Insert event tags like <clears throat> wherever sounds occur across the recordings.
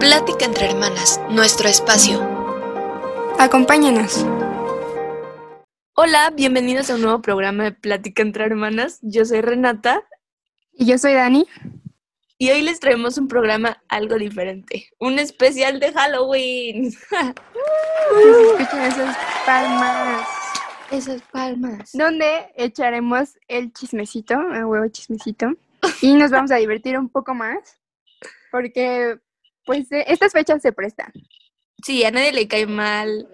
Plática entre hermanas, nuestro espacio. Acompáñanos. Hola, bienvenidos a un nuevo programa de Plática entre hermanas. Yo soy Renata Y yo soy Dani. y hoy les traemos un programa algo diferente, un especial de Halloween. <laughs> Escuchen esas palmas. Esas palmas. Donde echaremos el chismecito, el huevo chismecito. Y nos vamos a divertir un poco más. Porque, pues, eh, estas fechas se prestan. Sí, a nadie le cae mal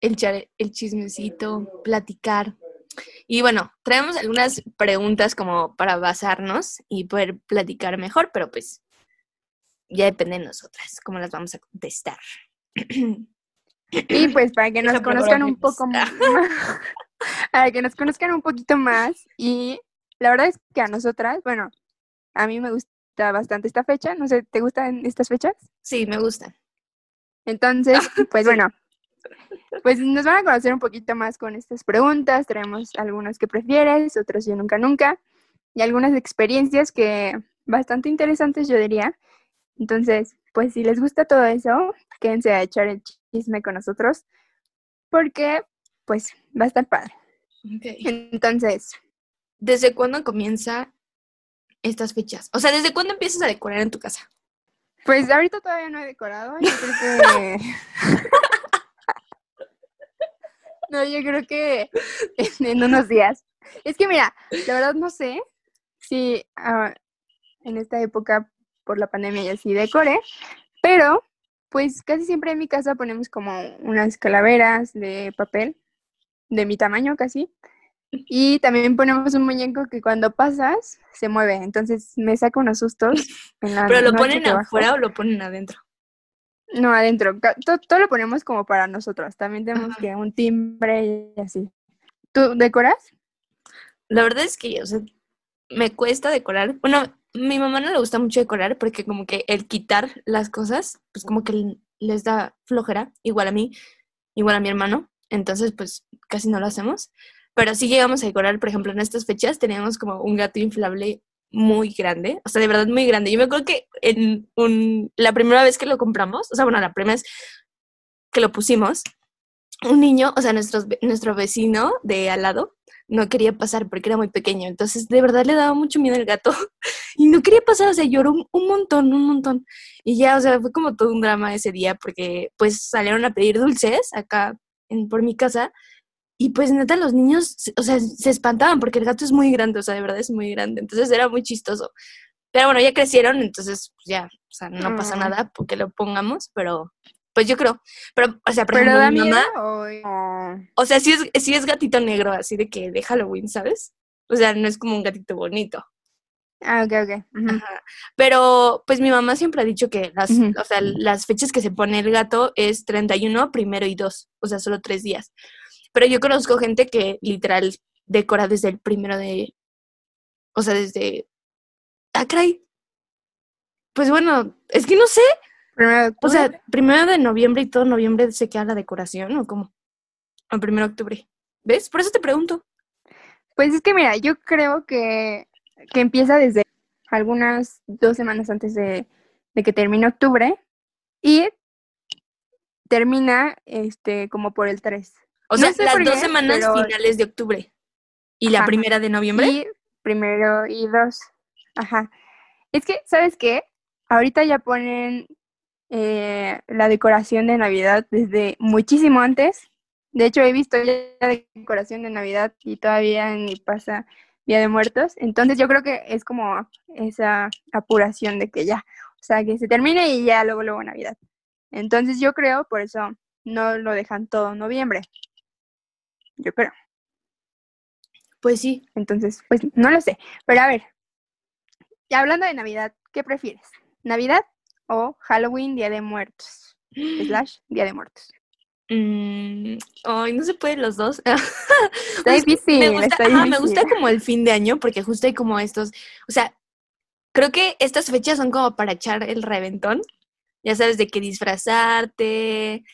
el, el chismecito, platicar. Y bueno, traemos algunas preguntas como para basarnos y poder platicar mejor, pero pues ya depende de nosotras cómo las vamos a contestar. <clears throat> Y pues para que nos conozcan un poco más. <laughs> para que nos conozcan un poquito más. Y la verdad es que a nosotras, bueno, a mí me gusta bastante esta fecha. No sé, ¿te gustan estas fechas? Sí, me gusta. Entonces, <laughs> pues bueno, pues nos van a conocer un poquito más con estas preguntas. Traemos algunos que prefieres, otros yo nunca nunca, y algunas experiencias que bastante interesantes yo diría. Entonces, pues si les gusta todo eso, quédense a echar el chisme con nosotros, porque pues va a estar padre. Entonces, ¿Desde cuándo comienza estas fechas? O sea, ¿desde cuándo empiezas a decorar en tu casa? pues ahorita todavía no he decorado, yo creo que... <laughs> No, yo creo que en, unos días. Es que mira, la verdad no sé si ah, en esta época por la pandemia ya sí decore, pero pues casi siempre en mi casa ponemos como unas calaveras de papel de mi tamaño casi. Y también ponemos un muñeco que cuando pasas se mueve, entonces me saca unos sustos. <laughs> En la ¿Pero lo ponen afuera o lo ponen adentro? No, adentro. Ca- to- Todo, lo ponemos como para nosotros. También tenemos Ajá. que un timbre y así. ¿Tú decoras? La verdad es que, o sea, me cuesta decorar. Bueno, mi mamá no le gusta mucho decorar porque como que el quitar las cosas, pues como que les da flojera, igual a mí, igual a mi hermano. Entonces, pues casi no lo hacemos. Pero sí llegamos a decorar, por ejemplo, en estas fechas teníamos como un gato inflable muy grande, o sea, de verdad muy grande. Yo me acuerdo que en un, la primera vez que lo compramos, o sea, bueno, la primera vez que lo pusimos, un niño, o sea, nuestros ve- nuestro vecino de al lado, no quería pasar porque era muy pequeño. Entonces, de verdad le daba mucho miedo el gato <laughs> y no quería pasar, o sea, lloró un, un montón, un montón. Y ya, o sea, fue como todo un drama ese día porque pues salieron a pedir dulces acá en, por mi casa y pues neta los niños, se- o sea, se espantaban porque el gato es muy grande, o sea, de verdad es muy grande. Entonces era muy chistoso. Pero bueno, ya crecieron, entonces pues ya, o sea, no pasa Mm. nada porque lo pongamos, pero pues yo creo. Pero, o sea, por ¿Pero ejemplo, da mi miedo mamá, o- o- o sea, sí es, sí es gatito negro, así de que de Halloween, ¿sabes? O sea, no es como un gatito bonito. Ah, ok, ok. ujú. Ajá. Pero, pues mi mamá siempre ha dicho que las, Ujú. o sea, las fechas que se pone el gato es 31, primero y 2, o sea, solo tres días. Pero yo conozco gente que literal decora desde el primero de, o sea, desde... Ah, caray. Pues bueno, es que no sé, Primero de o sea, primero de noviembre y todo noviembre se queda la decoración, ¿o cómo? O primero de octubre. ¿Ves? Por eso te pregunto. Pues es que mira, yo creo que, que empieza desde algunas dos semanas antes de, de que termine octubre y termina este como por el 3. O No sea, sé las dos semanas pero- finales de octubre. ¿Y la primera de noviembre? Y primero y dos. Ajá. Es que, ¿sabes qué? Ahorita ya ponen eh, la decoración de Navidad desde muchísimo antes. De hecho, he visto ya decoración de Navidad y todavía ni pasa Día de Muertos. Entonces, yo creo que es como esa apuración de que ya, o sea, que se termine y ya luego, luego Navidad. Entonces, yo creo, por eso no lo dejan todo en noviembre. Yo creo. Pues sí. Entonces, pues no lo sé. Pero a ver, ya hablando de Navidad, ¿qué prefieres? ¿Navidad o Halloween, Día de Muertos? <gasps> Slash, Día de Muertos. Mm, ay, no se pueden los dos. <laughs> Está difícil, me gusta, está ajá, me gusta como el fin de año porque justo hay como estos, o sea, creo que estas fechas son como para echar el reventón, ya sabes, de que disfrazarte,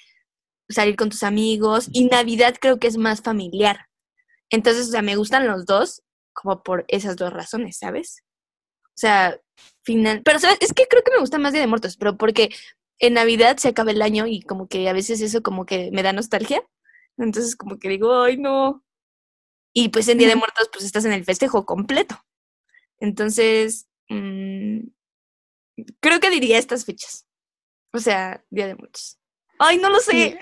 salir con tus amigos y Navidad creo que es más familiar. Entonces, o sea, me gustan los dos como por esas dos razones, ¿sabes? O sea, final, pero ¿sabes? Es que creo que me gusta más Día de Muertos, pero porque en Navidad se acaba el año y como que a veces eso como que me da nostalgia. Entonces como que digo, ay no. Y pues en Día de Muertos pues estás en el festejo completo. Entonces, mm, creo que diría estas fechas. O sea, Día de Muertos. Ay, no lo sé.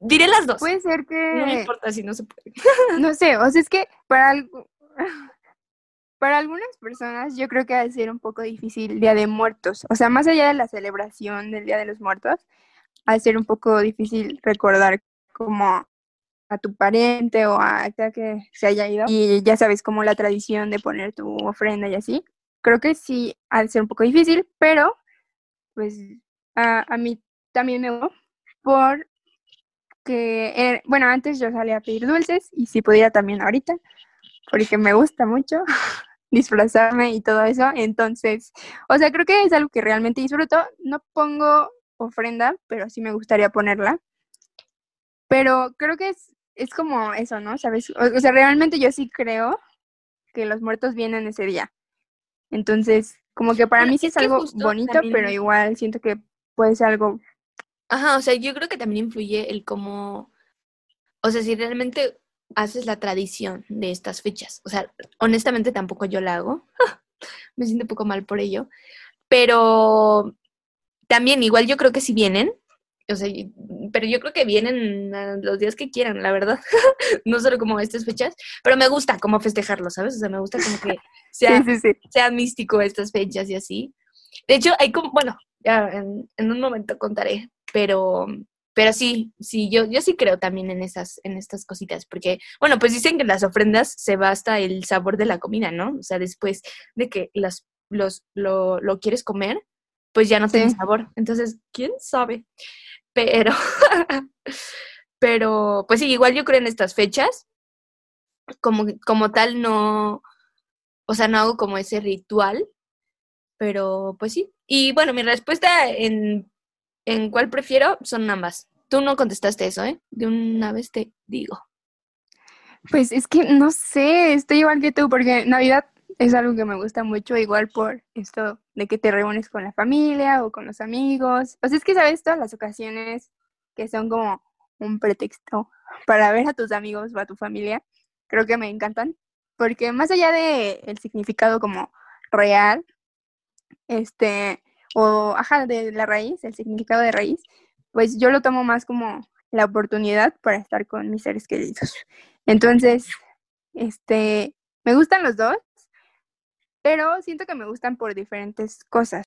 Diré las dos. Puede ser que... No me importa si no se puede. <laughs> no sé, o sea, es que para. <laughs> Para algunas personas yo creo que va a ser un poco difícil Día de Muertos. O sea, más allá de la celebración del Día de los Muertos, va a ser un poco difícil recordar como a tu pariente o a aquel que se haya ido. Y ya sabes, como la tradición de poner tu ofrenda y así. Creo que sí ha de ser un poco difícil, pero pues a, a mí también me gustó por que, eh, bueno, antes yo salía a pedir dulces y si pudiera también ahorita, porque me gusta mucho. <laughs> disfrazarme y todo eso. Entonces, o sea, creo que es algo que realmente disfruto. No pongo ofrenda, pero sí me gustaría ponerla. Pero creo que es, es como eso, ¿no? ¿Sabes? O, sea, realmente yo sí creo que los muertos vienen ese día. Entonces, como que para mí sí es, algo bonito, pero igual siento que puede ser algo... Ajá, o sea, yo creo que también influye el cómo, o sea, si realmente haces la tradición de estas fechas. O sea, honestamente tampoco yo la hago. <laughs> Me siento un poco mal por ello. Pero también, igual yo creo que si vienen, o sea, pero yo creo que vienen los días que quieran, la verdad. <laughs> no solo como estas fechas, pero me gusta como festejarlo, ¿sabes? O sea, me gusta como que <laughs> sea, sea místico estas fechas y así. De hecho, hay como, bueno, ya en, en un momento contaré, pero pero sí, sí, yo, yo sí creo también en esas, en estas cositas, porque, bueno, pues dicen que las ofrendas se basta el sabor de la comida, ¿no? O sea, después de que las, los, lo, lo quieres comer, pues ya no tiene sabor. Entonces, ¿quién sabe? Pero, <laughs> pero, pues sí, igual yo creo en estas fechas, como, como tal no, o sea, no hago como ese ritual, pero pues sí. Y bueno, mi respuesta en en cuál prefiero son ambas. Tú no contestaste eso, ¿eh? De una vez te digo. Pues es que no sé, estoy igual que tú, porque Navidad es algo que me gusta mucho, igual por esto de que te reúnes con la familia o con los amigos. O sea, es que sabes todas las ocasiones que son como un pretexto para ver a tus amigos o a tu familia, creo que me encantan, porque más allá de el significado como real, este, o, ajá, de la raíz, el significado de raíz, pues yo lo tomo más como la oportunidad para estar con mis seres queridos. Entonces, este, me gustan los dos, pero siento que me gustan por diferentes cosas.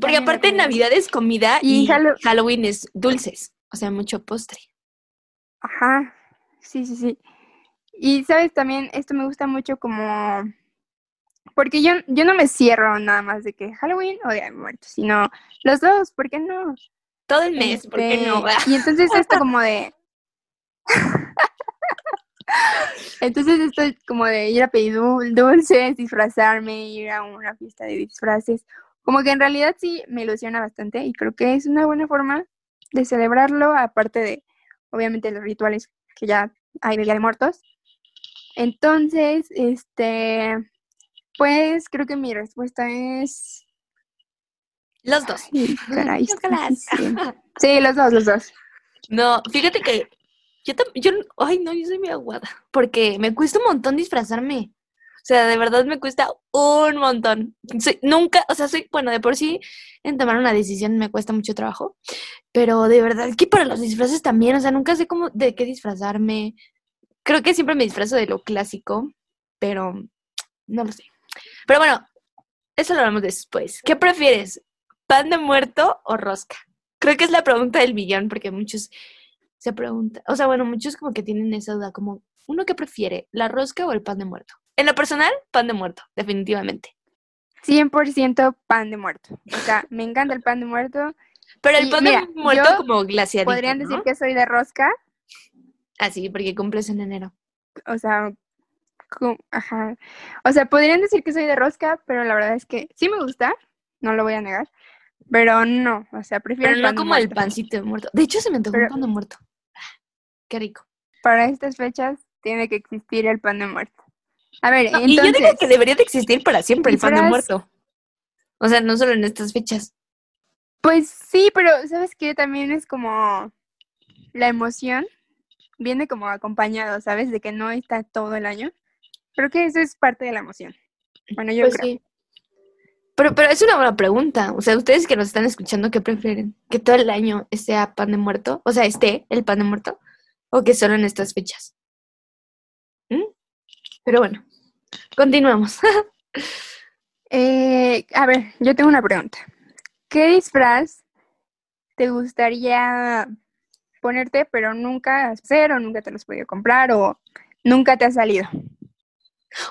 Porque aparte Navidad es comida y, Halloween es dulces, o sea, mucho postre. Ajá, sí, sí, sí. Y sabes, también esto me gusta mucho como porque yo, yo no me cierro nada más de que Halloween o Día de Muertos, sino los dos, ¿por qué no? Todo el mes, ¿por qué no? Este, y entonces esto como de... <laughs> entonces esto es como de ir a pedir dulces, disfrazarme, ir a una fiesta de disfraces. Como que en realidad sí me ilusiona bastante y creo que es una buena forma de celebrarlo, aparte de, obviamente, los rituales que ya hay de Día de Muertos. Entonces, este, pues creo que mi respuesta es. Los dos. <laughs> caray, sí, los dos, los dos. No, fíjate que yo, yo, ay, no, yo soy muy aguada, porque me cuesta un montón disfrazarme. O sea, de verdad me cuesta un montón. nunca, o sea, soy, bueno, de por sí en tomar una decisión me cuesta mucho trabajo, pero de verdad que para los disfraces también, o sea, nunca sé cómo, de qué disfrazarme. Creo que siempre me disfrazo de lo clásico, pero no lo sé. Pero bueno, eso lo hablamos después. ¿Qué prefieres? ¿Pan de muerto o rosca? Creo que es la pregunta del millón, porque muchos se preguntan, o sea, bueno, muchos como que tienen esa duda, como, ¿uno qué prefiere? ¿La rosca o el pan de muerto? En lo personal, pan de muerto, definitivamente. 100% pan de muerto. O sea, me encanta el pan de muerto. Pero el pan de muerto como glaciadito, Podrían decir que soy de rosca. Ah, sí, porque cumples en enero. O sea, Ajá. O sea, podrían decir que soy de rosca, pero la verdad es que sí me gusta, no lo voy a negar. Pero no, o sea, prefiero. Pero no como el pancito de muerto. De hecho, se me antojó un pan de muerto. Qué rico. Para estas fechas tiene que existir el pan de muerto. A ver, entonces. Y yo digo que debería de existir para siempre el pan de muerto. O sea, no solo en estas fechas. Pues sí, pero ¿sabes qué? También es como la emoción viene como acompañado, ¿sabes? De que no está todo el año. Creo que eso es parte de la emoción. Bueno, yo Pues creo. sí. Pero, pero es una buena pregunta. O sea, ustedes que nos están escuchando, ¿qué prefieren? ¿Que todo el año sea pan de muerto? O sea, esté el pan de muerto. ¿O que solo en estas fechas? ¿Mm? Pero bueno, continuamos. <laughs> Eh, a ver, yo tengo una pregunta. ¿Qué disfraz te gustaría ponerte, pero nunca hacer o nunca te los has podido comprar o nunca te ha salido?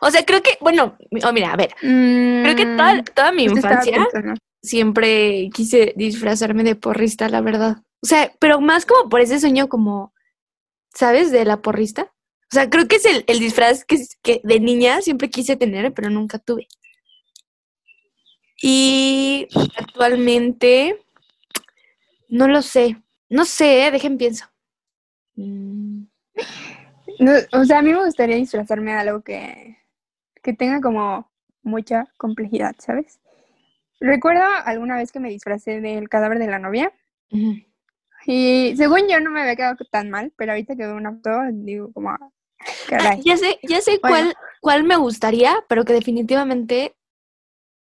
O sea, creo que, bueno, oh, mira, a ver, creo que toda, Mm, toda mi infancia siempre quise disfrazarme de porrista, la verdad. O sea, pero más como por ese sueño como, ¿sabes? De la porrista. O sea, creo que es el, el disfraz que, que de niña siempre quise tener, pero nunca tuve. Y actualmente, no lo sé. No sé, dejen pienso. Mm, No, o sea, a mí me gustaría disfrazarme de algo que, que tenga como mucha complejidad, ¿sabes? Recuerdo alguna vez que me disfracé del cadáver de la novia y según yo no me había quedado tan mal, pero ahorita que veo una foto digo como, "Ah, caray. Ya sé, ya sé Bueno. cuál, cuál me gustaría, pero que definitivamente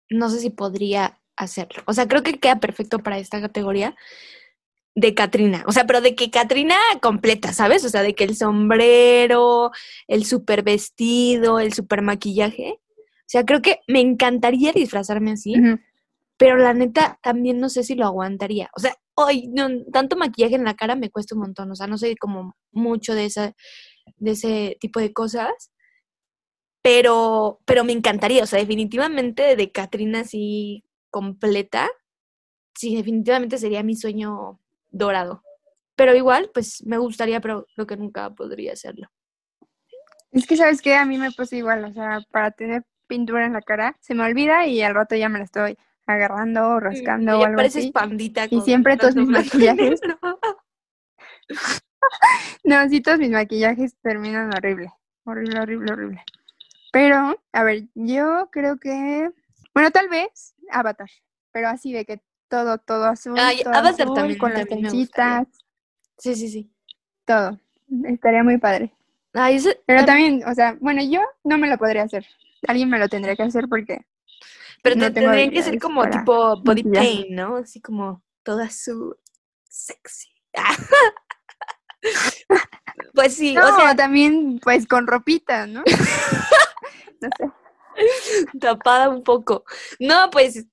no sé si podría hacerlo. O sea, creo que queda perfecto para esta categoría de Katrina. O sea, pero de que Katrina completa, ¿sabes? O sea, de que el sombrero, el super vestido, el super maquillaje. O sea, creo que me encantaría disfrazarme así, pero la neta también no sé si lo aguantaría. O sea, hoy no, tanto maquillaje en la cara me cuesta un montón. O sea, no soy como mucho de esa, de ese tipo de cosas. Pero, pero me encantaría, o sea, definitivamente de Katrina así completa, sí, definitivamente sería mi sueño dorado. Pero igual, pues me gustaría, pero creo que nunca podría hacerlo. Es que, ¿sabes qué? A mí me pasa igual, o sea, para tener pintura en la cara, se me olvida y al rato ya me la estoy agarrando o rascando o algo pareces así. pandita. Y siempre todos mis <laughs> maquillajes. <laughs> No, sí, todos mis maquillajes terminan horrible, horrible, horrible, horrible. Pero, a ver, yo creo que, bueno, tal vez Avatar, pero así de que todo, todo azul, Ay, todo Avatar azul, también- con las también trencitas, Sí, sí, sí. todo. Estaría muy padre. Pero tam- también, o sea, bueno, yo no me lo podría hacer. Alguien me lo tendría que hacer porque pero no te- tendrían que ser como para tipo body paint, ¿no? Así como toda su sexy. <laughs> pues sí, No, o sea, también pues con ropita, ¿no? <laughs> <laughs> no sé. tapada un poco. No, pues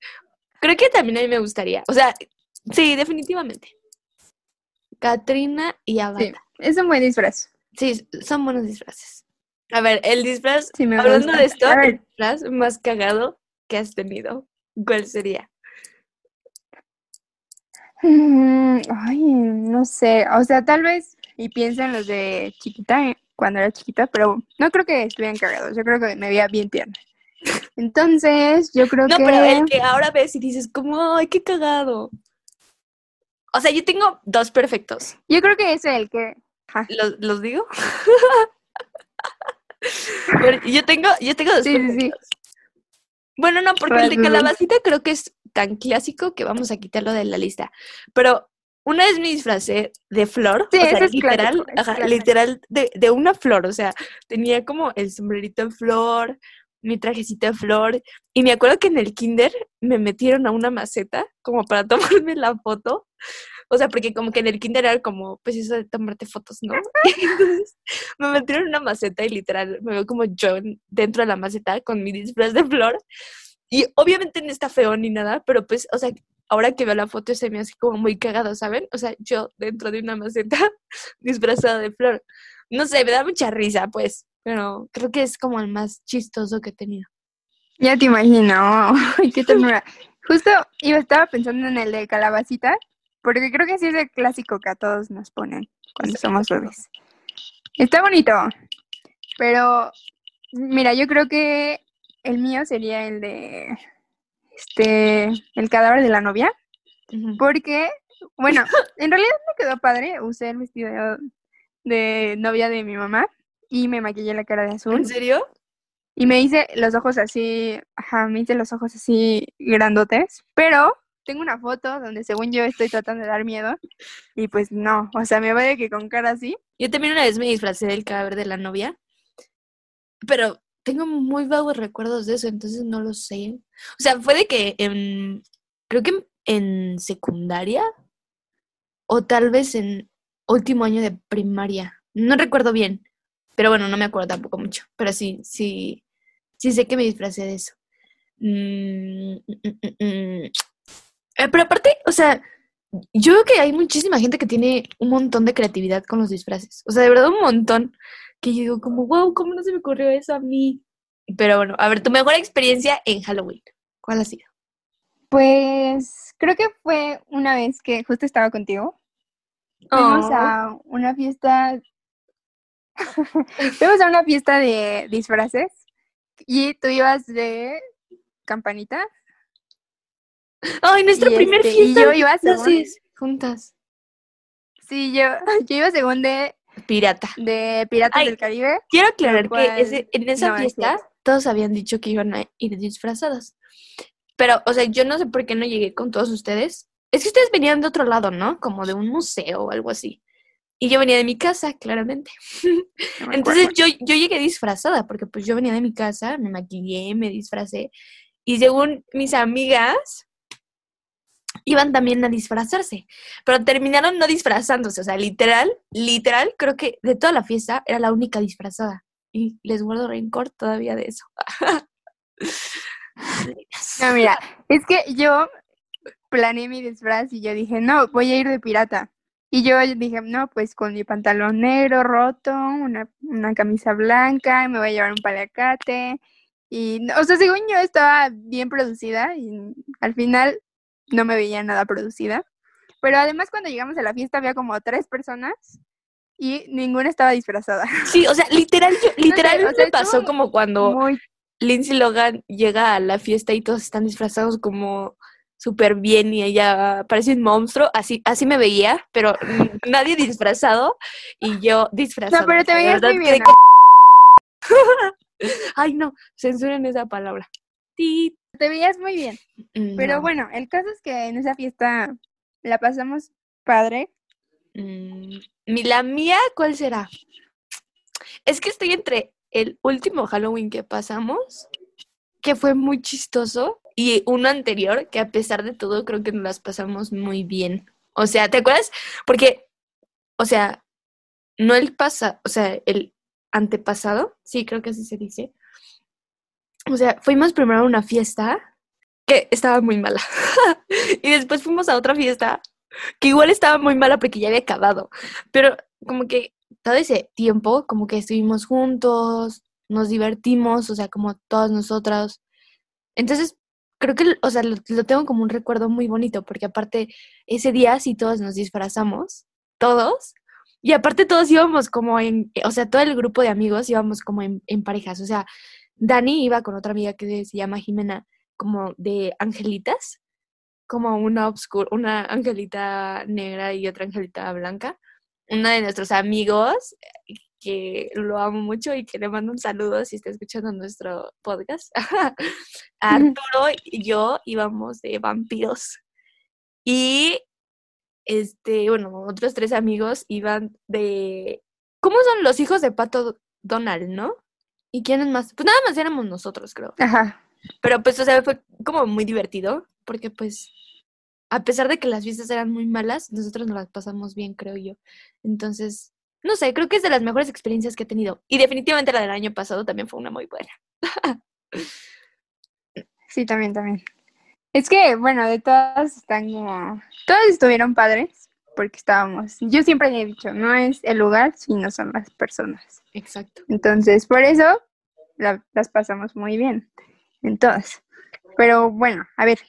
creo que también a mí me gustaría. O sea, sí, definitivamente. Katrina y Sí, Avatar. es un buen disfraz. Sí, son buenos disfraces. A ver, el disfraz, Sí, me hablando gusta. de esto, el disfraz más cagado que has tenido, ¿cuál sería? Mm, Ay, no sé, o sea, tal vez, y piensa en los de chiquita, eh, cuando era chiquita, pero no creo que estuvieran cagados, yo creo que me veía bien tierna. Entonces, yo creo No, que... pero el que ahora ves y dices como, ay, qué cagado. O sea, yo tengo dos perfectos. Yo creo que es el que... ¿Los, los digo? <laughs> Pero yo tengo, yo tengo dos Sí, sí, sí. perfectos. Bueno, no, porque el de calabacita creo que es tan clásico que vamos a quitarlo de la lista. Pero una vez me disfracé de flor, Sí, o sea, es literal, clásico, ajá, literal de, de una flor, o sea, tenía como el sombrerito en flor, mi trajecito de flor, y me acuerdo que en el kinder me metieron a una maceta como para <laughs> tomarme la foto, o sea, porque como que en el kinder era como, pues eso de tomarte fotos, ¿no? <laughs> Entonces me metieron en una maceta y literal me veo como yo en- dentro de la maceta con mi disfraz de flor, y obviamente no está feo ni nada, pero pues, o sea, ahora que veo la foto se me hace como muy cagado, ¿saben? O sea, yo dentro de una maceta <laughs> disfrazada de flor. No sé, me da mucha risa, pues, pero creo que es como el más chistoso que he tenido. Ya te imagino, <laughs> ay, qué ternura. Justo iba, estaba pensando en el de calabacita, porque creo que sí es el clásico que a todos nos ponen cuando somos bebés. Está bonito, pero mira, yo creo que el mío sería el de este, el cadáver de la novia, porque, bueno, en realidad me quedó padre, usé el vestido de novia de mi mamá y me maquillé la cara de azul. ¿En serio? Y me hice los ojos así, ajá, me hice los ojos así grandotes, pero tengo una foto donde según yo estoy tratando de dar miedo y pues no, o sea, me vaya que con cara así. Yo también una vez me disfracé del cadáver de la novia, pero tengo muy vagos recuerdos de eso, entonces no lo sé. O sea, fue de que en, creo que en secundaria o tal vez en último año de primaria. No recuerdo bien, pero bueno, no me acuerdo tampoco mucho. Pero sí, sí, sí sé que me disfracé de eso. Mm, mm, mm. Eh, pero aparte, o sea, yo veo que hay muchísima gente que tiene un montón de creatividad con los disfraces. O sea, de verdad un montón. Que yo digo como, wow, ¿cómo no se me ocurrió eso a mí? Pero bueno, a ver, tu mejor experiencia en Halloween. ¿Cuál ha sido? Pues creo que fue una vez que justo estaba contigo. Fuimos Oh. a una fiesta. <laughs> Fuimos a una fiesta de disfraces y tú ibas de campanita Ay, nuestra y, primer este, y fiesta. yo de iba según, juntas. sí, yo, <laughs> yo iba según de, Pirata. de Piratas Ay, del Caribe. Quiero aclarar cual que ese- en esa no es fiesta todos habían dicho que iban a ir disfrazadas. Pero, o sea, yo no sé por qué no llegué con todos ustedes. Es que ustedes venían de otro lado, ¿no? Como de un museo o algo así. Y yo venía de mi casa, claramente. no Entonces yo, yo llegué disfrazada, porque pues yo venía de mi casa, me maquillé, me disfracé. Y según mis amigas, iban también a disfrazarse. Pero terminaron no disfrazándose. O sea, literal, literal, creo que de toda la fiesta era la única disfrazada. Y les guardo rencor todavía de eso. No, mira, es que yo planeé mi disfraz y yo dije, no, voy a ir de pirata. Y yo dije, no, pues con mi pantalón negro roto, una, una camisa blanca, me voy a llevar un paliacate. Y, no- o sea, según yo estaba bien producida y al final no me veía nada producida. Pero además cuando llegamos a la fiesta había como tres personas y ninguna estaba disfrazada. Sí, o sea, literal, <laughs> yo- literal o sea, me estuvo pasó como cuando Muy Lindsay Logan llega a la fiesta y todos están disfrazados como súper bien y ella parece un monstruo, así, así me veía, pero mm, nadie disfrazado y yo disfrazada. No, pero te veías muy bien. <laughs> Ay, no, censuren esa palabra. Te veías muy bien. Pero no, bueno, el caso es que en esa fiesta la pasamos padre. mm, mi- la mía, ¿cuál será? Es que estoy entre el último Halloween que pasamos, que fue muy chistoso, y uno anterior, que a pesar de todo creo que nos las pasamos muy bien. O sea, ¿te acuerdas? Porque, o sea, no el pasado, o sea, el antepasado, sí, creo que así se dice. O sea, fuimos primero a una fiesta que estaba muy mala. <laughs> y después fuimos a otra fiesta que igual estaba muy mala porque ya había acabado. Pero como que todo ese tiempo, como que estuvimos juntos, nos divertimos, o sea, como todas nosotras. Entonces, creo que, o sea, lo, tengo como un recuerdo muy bonito, porque aparte, ese día sí todos nos disfrazamos, todos, y aparte todos íbamos como en, o sea, todo el grupo de amigos íbamos como en, en parejas, o sea, Dani iba con otra amiga que se llama Jimena, como de angelitas, como una obscura, una angelita negra y otra angelita blanca. Una de nuestros amigos, que lo amo mucho y que le mando un saludo si está escuchando nuestro podcast. <laughs> Arturo y yo íbamos de vampiros. Y este, bueno, otros tres amigos iban de. ¿Cómo son los hijos de Pato Donald, no? ¿Y quiénes más? Pues nada más éramos nosotros, creo. Ajá. Pero pues, o sea, fue como muy divertido, porque pues, a pesar de que las fiestas eran muy malas, nosotros nos las pasamos bien, creo yo. Entonces, no sé, creo que es de las mejores experiencias que he tenido. Y definitivamente la del año pasado también fue una muy buena. <laughs> Sí, también, también. Es que, bueno, de todas están como... Todas estuvieron padres porque estábamos... Yo siempre he dicho, no es el lugar, sino son las personas. Exacto. Entonces, por eso la- las pasamos muy bien en todas. Pero bueno, a ver.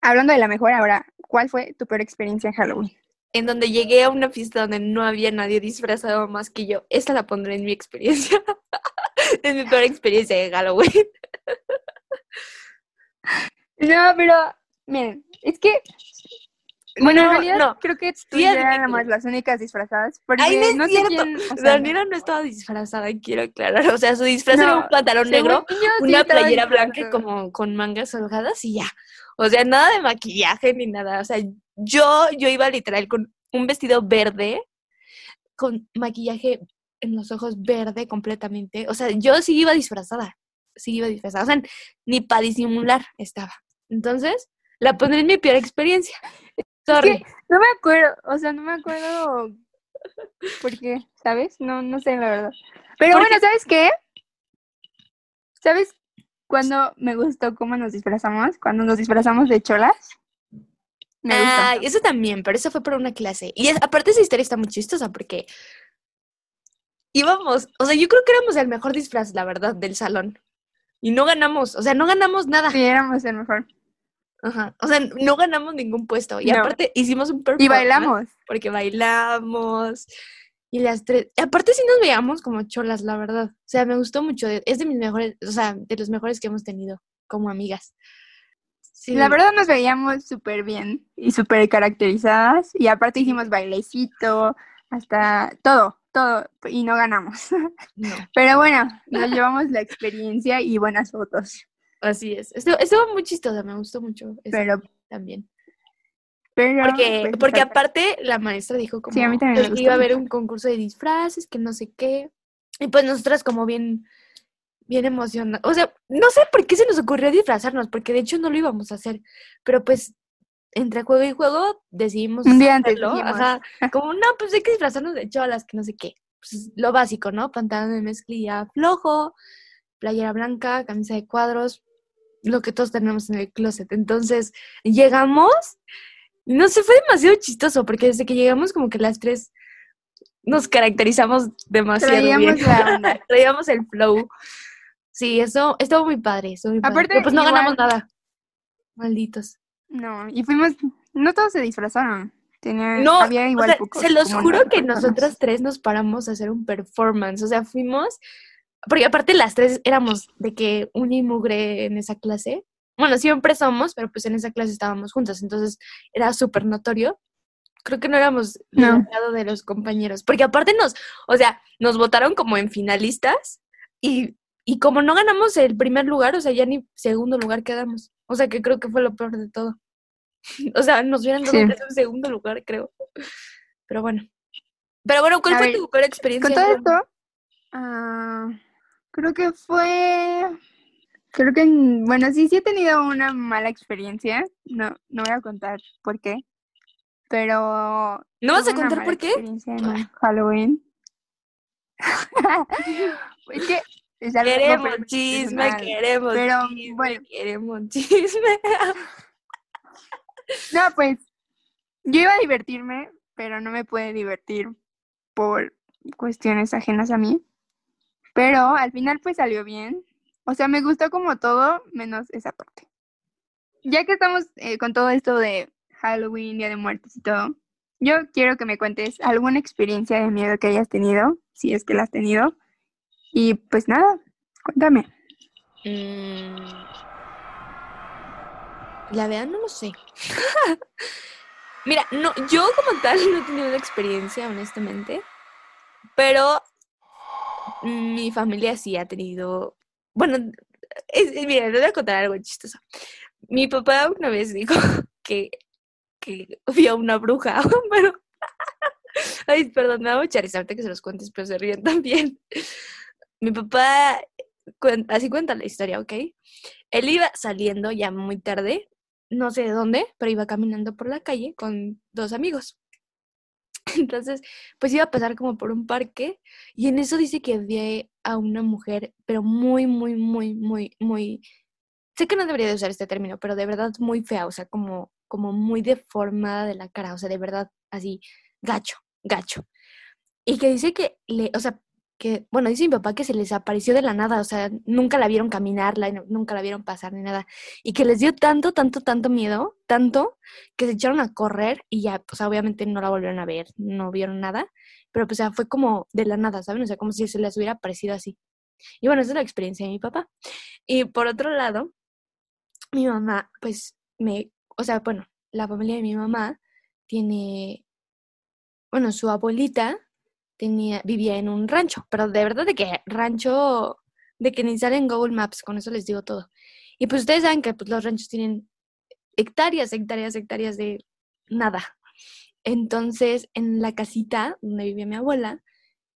Hablando de la mejor ahora, ¿cuál fue tu peor experiencia en Halloween? En donde llegué a una fiesta donde no había nadie disfrazado más que yo. Esta la pondré en mi experiencia. <laughs> es mi peor experiencia de Halloween. <laughs> No, pero miren, es que Bueno, en realidad no. creo que tú Sí, y yo admítelo. éramos las únicas disfrazadas. Porque Ay, no no sé cierto. quién. o sea, Daniela no estaba disfrazada, quiero aclarar. O sea, su disfraz era un pantalón negro, sí una playera blanca como con mangas holgadas y ya. O sea, nada de maquillaje ni nada. O sea, yo, yo iba literal con un vestido verde, con maquillaje en los ojos verde completamente. O sea, yo sí iba disfrazada. Sí iba disfrazada. O sea, ni para disimular estaba. Entonces, la pondré en mi peor experiencia. Sorry. No me acuerdo, o sea, no me acuerdo por qué, ¿sabes? No, no sé la verdad. Pero bueno, ¿sabes qué? ¿Sabes cuando me gustó cómo nos disfrazamos? Cuando nos disfrazamos de cholas. Me. Ay, eso también, pero eso fue por una clase. Y es- aparte esa historia está muy chistosa porque íbamos, o sea, yo creo que éramos el mejor disfraz, la verdad, del salón. Y no ganamos, o sea, no ganamos nada. Sí, éramos el mejor. Ajá. O sea, no ganamos ningún puesto. Y No. aparte hicimos un Y performance bailamos. Porque bailamos. Y las tres. y Aparte sí nos veíamos como cholas, la verdad. O sea, me gustó mucho. Es de mis mejores, o sea, de los mejores que hemos tenido como amigas. Sí. La verdad nos veíamos súper bien y súper caracterizadas. Y aparte hicimos bailecito, hasta todo, todo. Y no ganamos. No. <laughs> Pero bueno, nos llevamos la experiencia y buenas fotos. Así es. Estuvo, estuvo muy chistosa, me gustó mucho. Pero, también. pero. Porque, pues, porque aparte la maestra dijo como Sí, a mí también me que iba a haber mucho. un concurso de disfraces, que no sé qué. Y pues nosotras como bien, bien emocionadas. O sea, no sé por qué se nos ocurrió disfrazarnos, porque de hecho no lo íbamos a hacer. Pero pues entre juego y juego decidimos Un día antes hacerlo. Ajá. Como, no, pues hay que disfrazarnos de cholas, que no sé qué. Pues lo básico, ¿no? Pantalón de mezclilla flojo, playera blanca, camisa de cuadros, lo que todos tenemos en el closet. Entonces, llegamos, no sé, fue demasiado chistoso, porque desde que llegamos como que las tres nos caracterizamos demasiado Traíamos bien. la onda. <laughs> Traíamos el flow. Sí, eso estuvo muy padre, estuvo muy padre. Aparte, Pero pues no ganamos nada. Malditos. No, y fuimos. No todos se disfrazaron. Tenía, No, había o igual sea, pocos, se los juro que personas. nosotras tres nos paramos a hacer un performance. O sea, fuimos, porque aparte las tres éramos de que un y mugre en esa clase. Bueno, siempre somos, pero pues en esa clase estábamos juntas, entonces era súper notorio. Creo que no éramos del No. lado de los compañeros, porque aparte nos, o sea, nos votaron como en finalistas y, y como no ganamos el primer lugar, o sea, ya ni segundo lugar quedamos. O sea, que creo que fue lo peor de todo. <laughs> O sea, nos hubieran dado Sí. un segundo lugar, creo. Pero bueno. Pero bueno, ¿cuál A fue ver, tu peor experiencia? Con todo en- esto, ah, creo que fue. Creo que, bueno, sí, sí he tenido una mala experiencia. No, no voy a contar por qué. Pero. ¿No vas a contar por qué? en un Halloween. <laughs> <laughs> es que. Queremos chisme, queremos Pero, chisme, bueno. queremos <laughs> chisme. No, pues. Yo iba a divertirme, pero no me pude divertir por cuestiones ajenas a mí. Pero al final pues salió bien. O sea, me gustó como todo, menos esa parte. Ya que estamos eh, con todo esto de Halloween, Día de Muertos y todo, yo quiero que me cuentes alguna experiencia de miedo que hayas tenido, si es que la has tenido. Y pues nada, cuéntame. Mm, La verdad no lo sé. <laughs> Mira, no, yo como tal no he tenido una experiencia, honestamente. Pero mi familia sí ha tenido. Bueno, mira, les voy a contar algo chistoso. Mi papá una vez dijo <laughs> que, que vio una bruja, <laughs> pero. Ay, perdón, me da mucha risa que se los cuentes, pero se ríen también. Mi papá, así cuenta la historia, ¿ok? Él iba saliendo ya muy tarde, no sé de dónde, pero iba caminando por la calle con dos amigos. <laughs> Entonces, pues iba a pasar como por un parque y en eso dice que vi a una mujer, pero muy, muy, muy, muy, muy... Sé que no debería de usar este término, pero de verdad muy fea, o sea, como, como muy deformada de la cara, o sea, de verdad, así, gacho, gacho. Y que dice que le, o sea, bueno, dice mi papá que se les apareció de la nada, o sea, nunca la vieron caminar, nunca la vieron pasar ni nada, y que les dio tanto, tanto, tanto miedo, tanto, que se echaron a correr y ya, pues obviamente no la volvieron a ver, no vieron nada, pero pues o fue como de la nada, ¿saben? O sea, como si se les hubiera aparecido así. Y bueno, esa es la experiencia de mi papá. Y por otro lado, mi mamá, pues, me, o sea, bueno, la familia de mi mamá tiene, bueno, su abuelita tenía, vivía en un rancho, pero de verdad de que rancho, de que ni sale en Google Maps, con eso les digo todo. Y pues ustedes saben que pues, los ranchos tienen hectáreas, hectáreas, hectáreas de nada. Entonces, en la casita donde vivía mi abuela,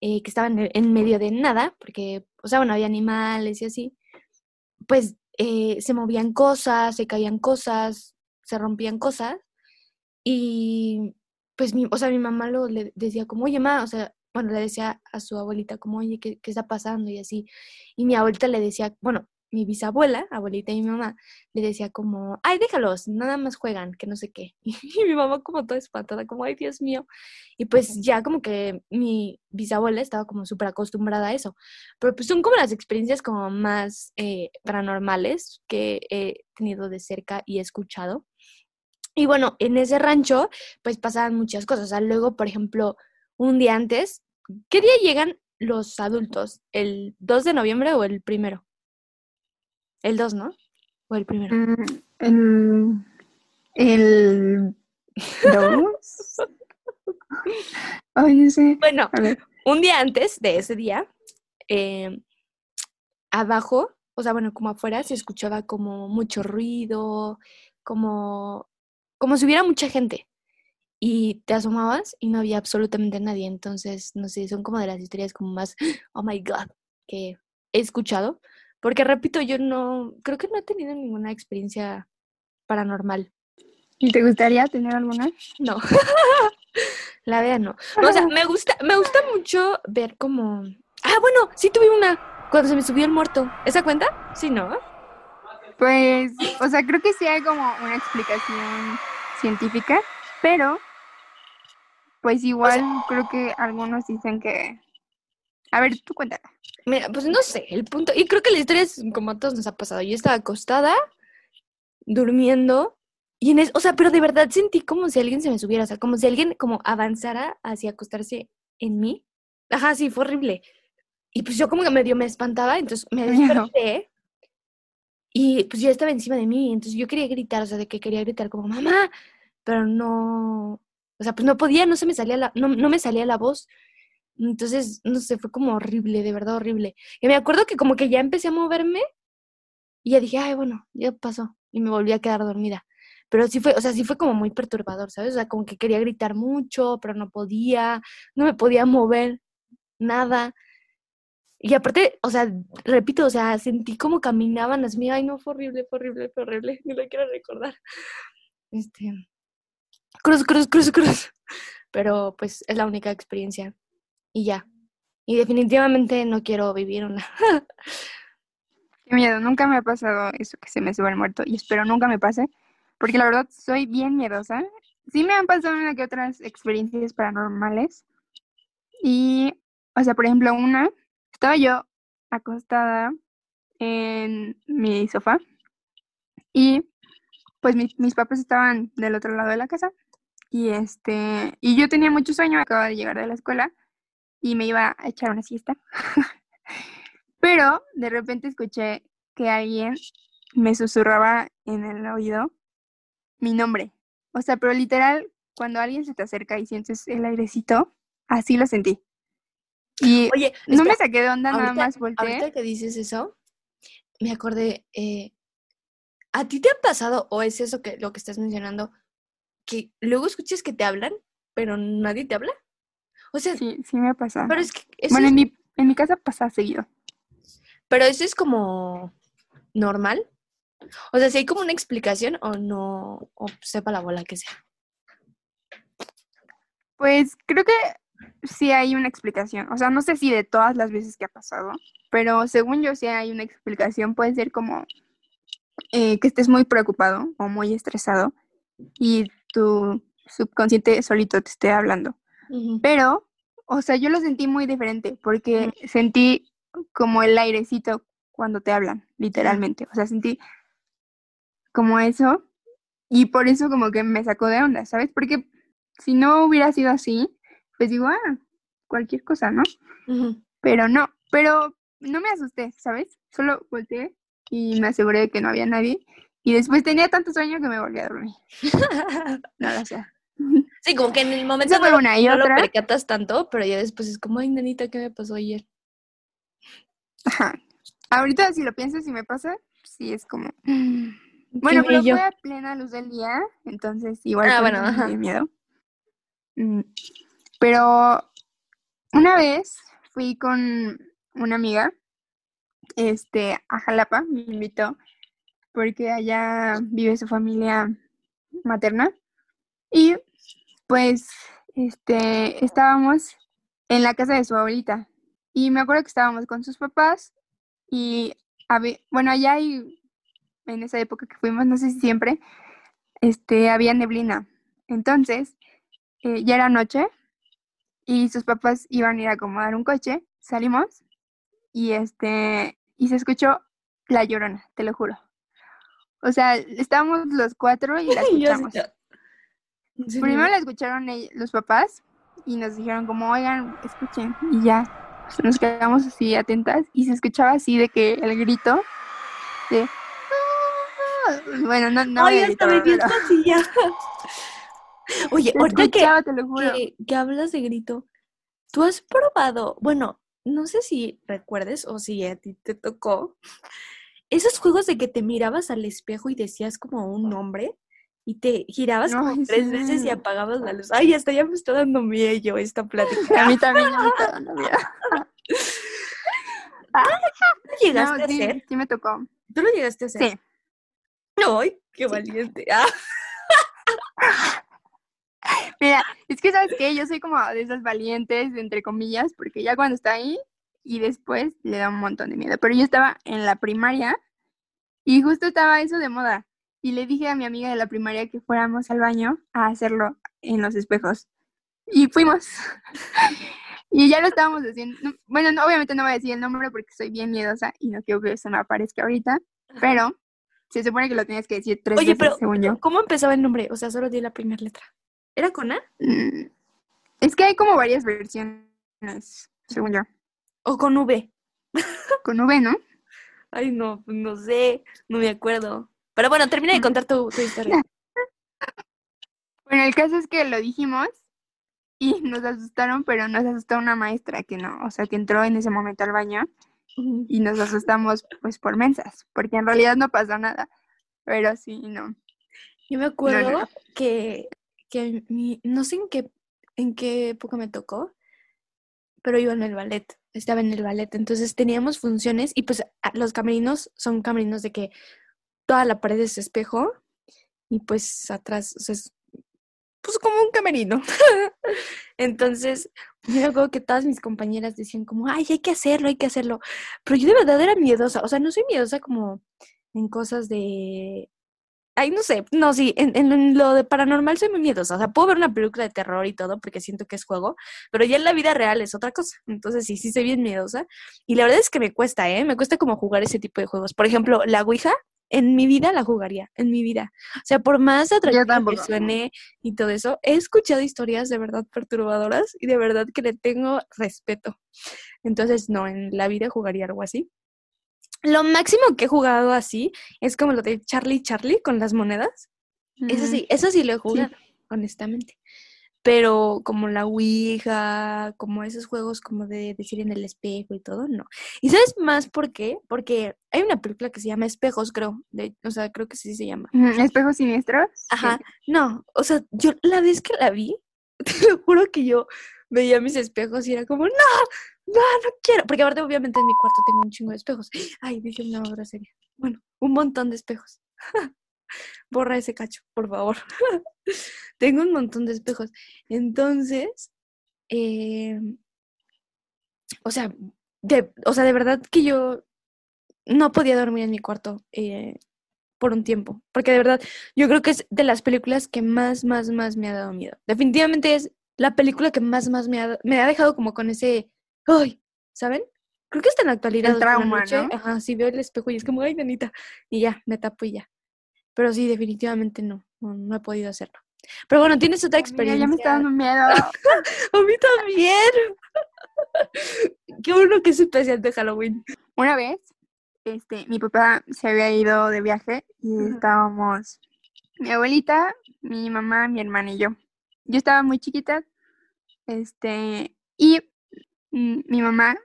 eh, que estaba en, en, medio de nada, porque, o sea, bueno, había animales y así, pues eh, se movían cosas, se caían cosas, se rompían cosas. Y pues, mi, o sea, mi mamá lo le decía como, oye, ma, o sea, bueno, le decía a su abuelita como, oye, ¿qué, ¿qué, está pasando? Y así. Y mi abuelita le decía, bueno, mi bisabuela, abuelita y mi mamá, le decía como, ay, déjalos, nada más juegan, que no sé qué. <laughs> Y mi mamá como toda espantada, como, ay, Dios mío. Y pues ya como que mi bisabuela estaba como súper acostumbrada a eso. Pero pues son como las experiencias como más eh, paranormales que he tenido de cerca y he escuchado. Y bueno, en ese rancho pues pasaban muchas cosas. O sea, luego, por ejemplo, un día antes, ¿qué día llegan los adultos? ¿El 2 de noviembre o el primero? El 2, ¿no? ¿O el primero? Mm, el. El 2. Ay, no sé. Bueno, un día antes de ese día, eh, abajo, o sea, bueno, como afuera, se escuchaba como mucho ruido, como, como si hubiera mucha gente. Y te asomabas y no había absolutamente nadie. Entonces, no sé, son como de las historias como más, <gasps> oh my God, que he escuchado. Porque repito, yo no, creo que no he tenido ninguna experiencia paranormal. ¿Y te gustaría tener alguna? No. <laughs> La verdad no. O sea, me gusta, me gusta mucho ver como. Ah, bueno, sí tuve una. Cuando se me subió el muerto. ¿Esa cuenta? Sí, ¿no? Pues, o sea, creo que sí hay como una explicación científica, pero pues igual creo que algunos dicen que. A ver, tú cuéntala. Mira, pues no sé, el punto. Y creo que la historia es como a todos nos ha pasado. Yo estaba acostada, durmiendo, y en eso, o sea, pero de verdad sentí como si alguien se me subiera, o sea, como si alguien como avanzara hacia acostarse en mí. Ajá, sí, fue horrible. Y pues yo como que medio me espantaba, entonces me <laughs> desperté. Y pues ya estaba encima de mí, entonces yo quería gritar, o sea, de que quería gritar como mamá, pero no, o sea, pues no podía, no se me salía la, no, no me salía la voz. Entonces, no sé, fue como horrible, de verdad horrible. Y me acuerdo que como que ya empecé a moverme y ya dije, ay, bueno, ya pasó. Y me volví a quedar dormida. Pero sí fue, o sea, sí fue como muy perturbador, ¿sabes? O sea, como que quería gritar mucho, pero no podía, no me podía mover, nada. Y aparte, o sea, repito, o sea, sentí como caminaban las mías. Ay, no, fue horrible, horrible, fue horrible. <laughs> Ni lo quiero recordar. Este. Cruz, cruz, cruz, cruz. Pero pues es la única experiencia. Y ya. Y definitivamente no quiero vivir una. Qué miedo, nunca me ha pasado eso que se me sube el muerto y espero nunca me pase, porque la verdad soy bien miedosa. Sí me han pasado una que otras experiencias paranormales y, o sea, por ejemplo, una, estaba yo acostada en mi sofá y pues mis, mis papás estaban del otro lado de la casa y este, y yo tenía mucho sueño, acababa de llegar de la escuela y me iba a echar una siesta. <laughs> Pero de repente escuché que alguien me susurraba en el oído mi nombre. O sea, pero literal, cuando alguien se te acerca y sientes el airecito, así lo sentí. Y Oye, no espera, me saqué de onda, nada más volteé. Ahorita que dices eso, me acordé, eh, ¿a ti te ha pasado o es eso que lo que estás mencionando, que luego escuchas que te hablan, pero nadie te habla? O sea, Sí, sí me ha pasado. pero es que eso bueno, es- en mi, en mi casa pasa seguido. pero eso es como normal. O sea, si hay como una explicación o no, o sepa la bola que sea. Pues creo que sí hay una explicación. O sea, no sé si de todas las veces que ha pasado, pero según yo sí hay una explicación. Puede ser como eh, que estés muy preocupado o muy estresado y tu subconsciente solito te esté hablando. Pero, o sea, yo lo sentí muy diferente porque sentí como el airecito cuando te hablan, literalmente. O sea, sentí como eso y por eso como que me sacó de onda, ¿sabes? Porque si no hubiera sido así, pues digo, ah, cualquier cosa, ¿no? Pero no, pero no me asusté, ¿sabes? Solo volteé y me aseguré de que no había nadie y después tenía tanto sueño que me volví a dormir. No lo sé. Sí, como que en el momento no, una y no lo percatas tanto, pero ya después es como, ay, nanita, ¿qué me pasó ayer? Ajá. Ahorita si lo piensas y me pasa, sí es como... Bueno, pero fue a plena luz del día, entonces igual Ah, bueno, ajá. miedo. Mm, Pero una vez fui con una amiga este, a Jalapa, me invitó, porque allá vive su familia materna. Y pues este, estábamos en la casa de su abuelita. Y me acuerdo que estábamos con sus papás y, bueno, allá hay, en esa época que fuimos, no sé si siempre, este, había neblina. Entonces, eh, ya era noche y sus papás iban a ir a acomodar un coche, salimos y este, y se escuchó la llorona, te lo juro. O sea, estábamos los cuatro y la <laughs> escuchamos. ¿en serio? Primero la escucharon los papás y nos dijeron como, oigan, escuchen. Y ya, pues, nos quedamos así atentas y se escuchaba así de que el grito de... "Ah". Bueno, no, no Ay, hasta me dio. <laughs> Oye, <laughs> ahorita que, que hablas de grito, ¿tú has probado? Bueno, no sé si recuerdes o si a ti te tocó esos juegos de que te mirabas al espejo y decías como un nombre y te girabas como Ay, tres veces y sí. apagabas la luz. Ay, hasta ya me está dando miedo esta plática. A mí también ya me está dando miedo. <laughs> ¿Tú lo llegaste No, a sí, hacer? sí me tocó. ¿Tú lo llegaste a hacer? Sí. Ay, qué valiente. Ah, <laughs> Mira, es que sabes qué, yo soy como de esas valientes, entre comillas, porque ya cuando está ahí y después le da un montón de miedo. Pero yo estaba en la primaria y justo estaba eso de moda. Y le dije a mi amiga de la primaria que fuéramos al baño a hacerlo en los espejos. Y fuimos. <laughs> y ya lo estábamos haciendo. No- Bueno, no, obviamente no voy a decir el nombre porque soy bien miedosa y no quiero que eso me aparezca ahorita. Pero se supone que lo tenías que decir tres Oye, veces, pero según yo. ¿cómo empezaba el nombre? O sea, solo di la primera letra. ¿Era con A Mm, Es que hay como varias versiones, según yo. o con V? <laughs> Con V, ¿no? Ay, no, no sé, no me acuerdo. Pero bueno, termina de contar tu, tu historia. <laughs> Bueno, el caso es que lo dijimos y <laughs> nos asustaron, pero nos asustó una maestra que no, o sea, que entró en ese momento al baño y nos asustamos pues por mensas, porque en realidad no pasó nada. Pero sí, no. Yo me acuerdo no. que, que no sé en qué, en qué época me tocó, pero iba en el ballet, estaba en el ballet, entonces teníamos funciones y pues los camerinos son camerinos de que toda la pared es espejo y pues atrás, o sea, es pues como un camerino. <laughs> Entonces, me acuerdo que todas mis compañeras decían como, ay, hay que hacerlo, hay que hacerlo. Pero yo de verdad era miedosa, o sea, no soy miedosa como en cosas de... Ay, no sé, no, sí, en, en lo de paranormal soy muy miedosa. O sea, puedo ver una película de terror y todo porque siento que es juego, pero ya en la vida real es otra cosa. Entonces, sí, sí, soy bien miedosa. Y la verdad es que me cuesta, ¿eh? Me cuesta como jugar ese tipo de juegos. Por ejemplo, la Ouija, en mi vida la jugaría, en mi vida. O sea, por más atractivo que suene y todo eso, he escuchado historias de verdad perturbadoras y de verdad que le tengo respeto. Entonces, no, en la vida jugaría algo así. Lo máximo que he jugado así es como lo de Charlie Charlie con las monedas. Eso sí, eso sí lo he jugado, honestamente. Pero como la Ouija, como esos juegos como de decir en el espejo y todo, no. ¿Y sabes más por qué? Porque hay una película que se llama Espejos, creo. De, o sea, creo que sí se llama. ¿Espejos siniestros? Ajá. No, o sea, yo la vez que la vi, <laughs> te lo juro que yo veía mis espejos y era como, no, no, no quiero. Porque aparte, obviamente, en mi cuarto tengo un chingo de espejos. Ay, dije una grosería. Bueno, un montón de espejos. <laughs> Borra ese cacho, por favor. <laughs> tengo un montón de espejos. Entonces, eh, o sea, de, o sea, de verdad que yo no podía dormir en mi cuarto eh, por un tiempo. Porque de verdad, yo creo que es de las películas que más, más, más me ha dado miedo. Definitivamente es la película que más, más me ha, me ha dejado como con ese, ¡ay! ¿Saben? Creo que está en la actualidad. El trauma, noche, ¿no? Ajá, sí veo el espejo y es como, ¡ay, nenita! Y ya, me tapo y ya. Pero sí, definitivamente no, no, no he podido hacerlo. Pero bueno, tienes otra experiencia. ya me está dando miedo. <laughs> A mí también. <laughs> Qué bueno que es especial de Halloween. Una vez, este, mi papá se había ido de viaje y estábamos mi abuelita, mi mamá, mi hermana y yo. Yo estaba muy chiquita, este, y mi mamá,